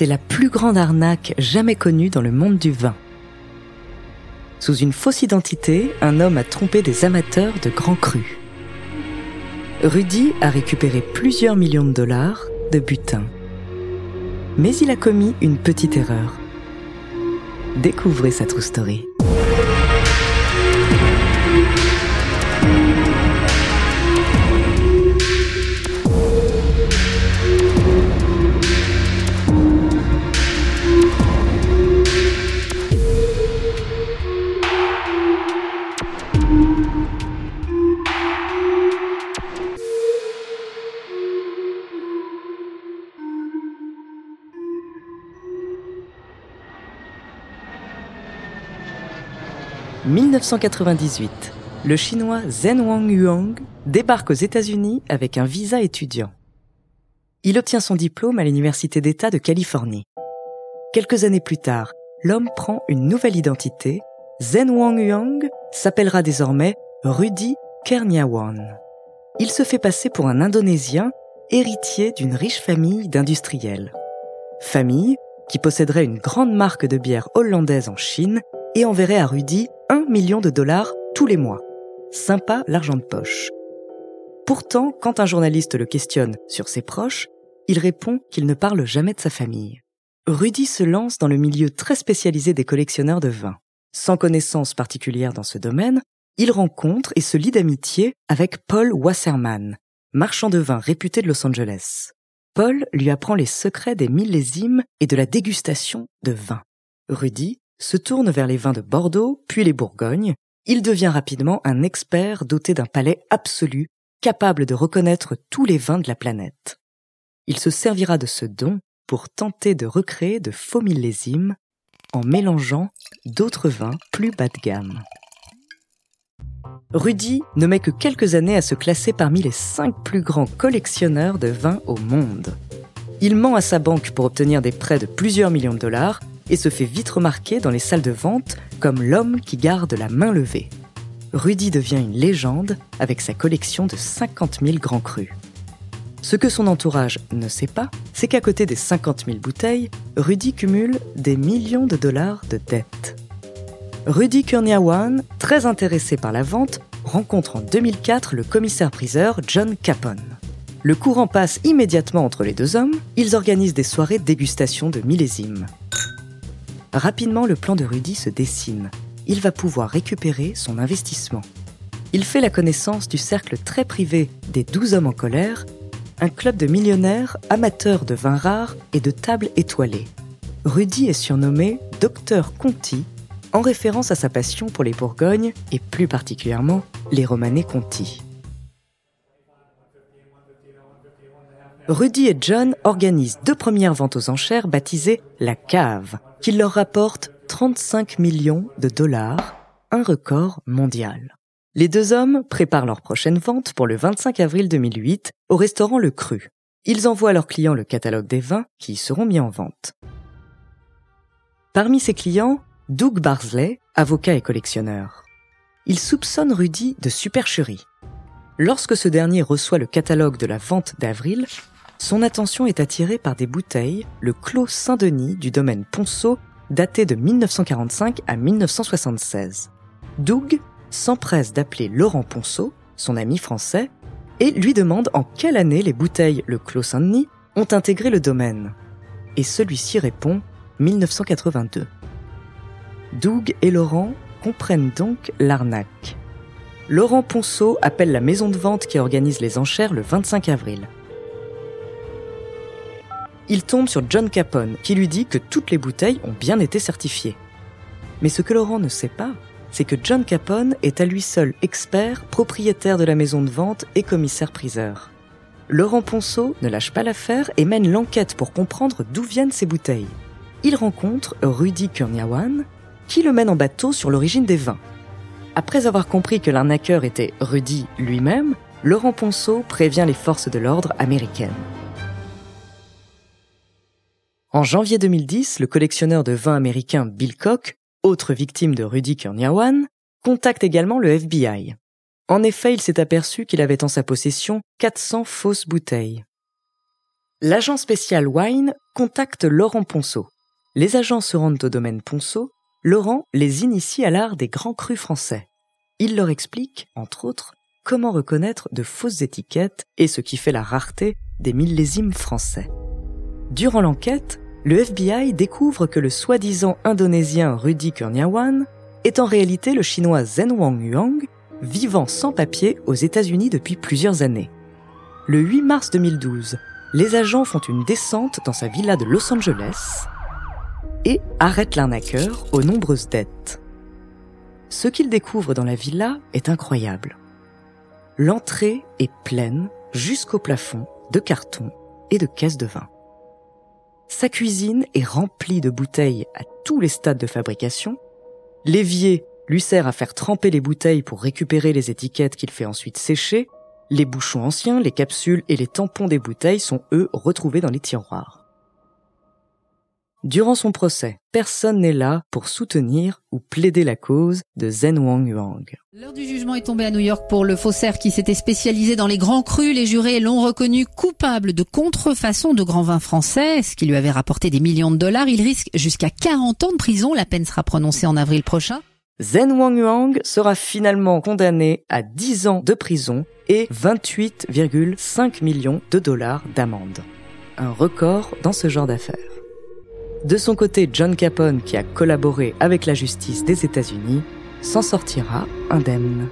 C'est la plus grande arnaque jamais connue dans le monde du vin. Sous une fausse identité, un homme a trompé des amateurs de grands crus. Rudy a récupéré plusieurs millions de dollars de butin. Mais il a commis une petite erreur. Découvrez sa true story. 1998, le chinois Zhen Wang Yuang débarque aux États-Unis avec un visa étudiant. Il obtient son diplôme à l'Université d'État de Californie. Quelques années plus tard, l'homme prend une nouvelle identité. Zhen Wang Yuang s'appellera désormais Rudy Kerniawan. Il se fait passer pour un Indonésien héritier d'une riche famille d'industriels. Famille qui posséderait une grande marque de bière hollandaise en Chine et enverrait à Rudy 1 million de dollars tous les mois. Sympa l'argent de poche. Pourtant, quand un journaliste le questionne sur ses proches, il répond qu'il ne parle jamais de sa famille. Rudy se lance dans le milieu très spécialisé des collectionneurs de vin. Sans connaissance particulière dans ce domaine, il rencontre et se lie d'amitié avec Paul Wasserman, marchand de vin réputé de Los Angeles. Paul lui apprend les secrets des millésimes et de la dégustation de vin. Rudy se tourne vers les vins de Bordeaux, puis les Bourgognes. Il devient rapidement un expert doté d'un palais absolu, capable de reconnaître tous les vins de la planète. Il se servira de ce don pour tenter de recréer de faux millésimes en mélangeant d'autres vins plus bas de gamme. Rudy ne met que quelques années à se classer parmi les cinq plus grands collectionneurs de vins au monde. Il ment à sa banque pour obtenir des prêts de plusieurs millions de dollars et se fait vite remarquer dans les salles de vente comme l'homme qui garde la main levée. Rudy devient une légende avec sa collection de 50 000 grands crus. Ce que son entourage ne sait pas, c'est qu'à côté des 50 000 bouteilles, Rudy cumule des millions de dollars de dettes. Rudy Kurniawan, très intéressé par la vente, rencontre en 2004 le commissaire-priseur John Capone. Le courant passe immédiatement entre les deux hommes, ils organisent des soirées dégustation de millésimes. Rapidement, le plan de Rudy se dessine. Il va pouvoir récupérer son investissement. Il fait la connaissance du cercle très privé des 12 hommes en colère, un club de millionnaires amateurs de vins rares et de tables étoilées. Rudy est surnommé Docteur Conti en référence à sa passion pour les Bourgognes et plus particulièrement les Romanée Conti. Rudy et John organisent deux premières ventes aux enchères baptisées La Cave, qui leur rapportent 35 millions de dollars, un record mondial. Les deux hommes préparent leur prochaine vente pour le 25 avril 2008 au restaurant Le Cru. Ils envoient à leurs clients le catalogue des vins qui seront mis en vente. Parmi ses clients, Doug Barsley, avocat et collectionneur. Il soupçonne Rudy de supercherie. Lorsque ce dernier reçoit le catalogue de la vente d'avril, son attention est attirée par des bouteilles, le Clos Saint-Denis du domaine Ponceau, daté de 1945 à 1976. Doug s'empresse d'appeler Laurent Ponceau, son ami français, et lui demande en quelle année les bouteilles Le Clos Saint-Denis ont intégré le domaine. Et celui-ci répond 1982. Doug et Laurent comprennent donc l'arnaque. Laurent Ponceau appelle la maison de vente qui organise les enchères le 25 avril. Il tombe sur John Capone qui lui dit que toutes les bouteilles ont bien été certifiées. Mais ce que Laurent ne sait pas, c'est que John Capone est à lui seul expert, propriétaire de la maison de vente et commissaire-priseur. Laurent Ponceau ne lâche pas l'affaire et mène l'enquête pour comprendre d'où viennent ces bouteilles. Il rencontre Rudy Kurniawan, qui le mène en bateau sur l'origine des vins. Après avoir compris que l'arnaqueur était Rudy lui-même, Laurent Ponceau prévient les forces de l'ordre américaines. En janvier 2010, le collectionneur de vins américain Bill Koch, autre victime de Rudy Kurniawan, contacte également le FBI. En effet, il s'est aperçu qu'il avait en sa possession 400 fausses bouteilles. L'agent spécial Wine contacte Laurent Ponceau. Les agents se rendent au domaine Ponceau. Laurent les initie à l'art des grands crus français. Il leur explique, entre autres, comment reconnaître de fausses étiquettes et ce qui fait la rareté des millésimes français. Durant l'enquête, le FBI découvre que le soi-disant indonésien Rudy Kurniawan est en réalité le chinois Zhen Wang Yuang, vivant sans papier aux États-Unis depuis plusieurs années. Le 8 mars 2012, les agents font une descente dans sa villa de Los Angeles et arrêtent l'arnaqueur aux nombreuses dettes. Ce qu'ils découvrent dans la villa est incroyable. L'entrée est pleine jusqu'au plafond de cartons et de caisses de vin. Sa cuisine est remplie de bouteilles à tous les stades de fabrication. L'évier lui sert à faire tremper les bouteilles pour récupérer les étiquettes qu'il fait ensuite sécher. Les bouchons anciens, les capsules et les tampons des bouteilles sont eux retrouvés dans les tiroirs. Durant son procès, personne n'est là pour soutenir ou plaider la cause de Zen Wang Yuang. L'heure du jugement est tombée à New York pour le faussaire qui s'était spécialisé dans les grands crus. Les jurés l'ont reconnu coupable de contrefaçon de grands vins français, ce qui lui avait rapporté des millions de dollars. Il risque jusqu'à 40 ans de prison. La peine sera prononcée en avril prochain. Zen Wang Yuang sera finalement condamné à 10 ans de prison et 28,5 millions de dollars d'amende. Un record dans ce genre d'affaires. De son côté, John Capone, qui a collaboré avec la justice des États-Unis, s'en sortira indemne.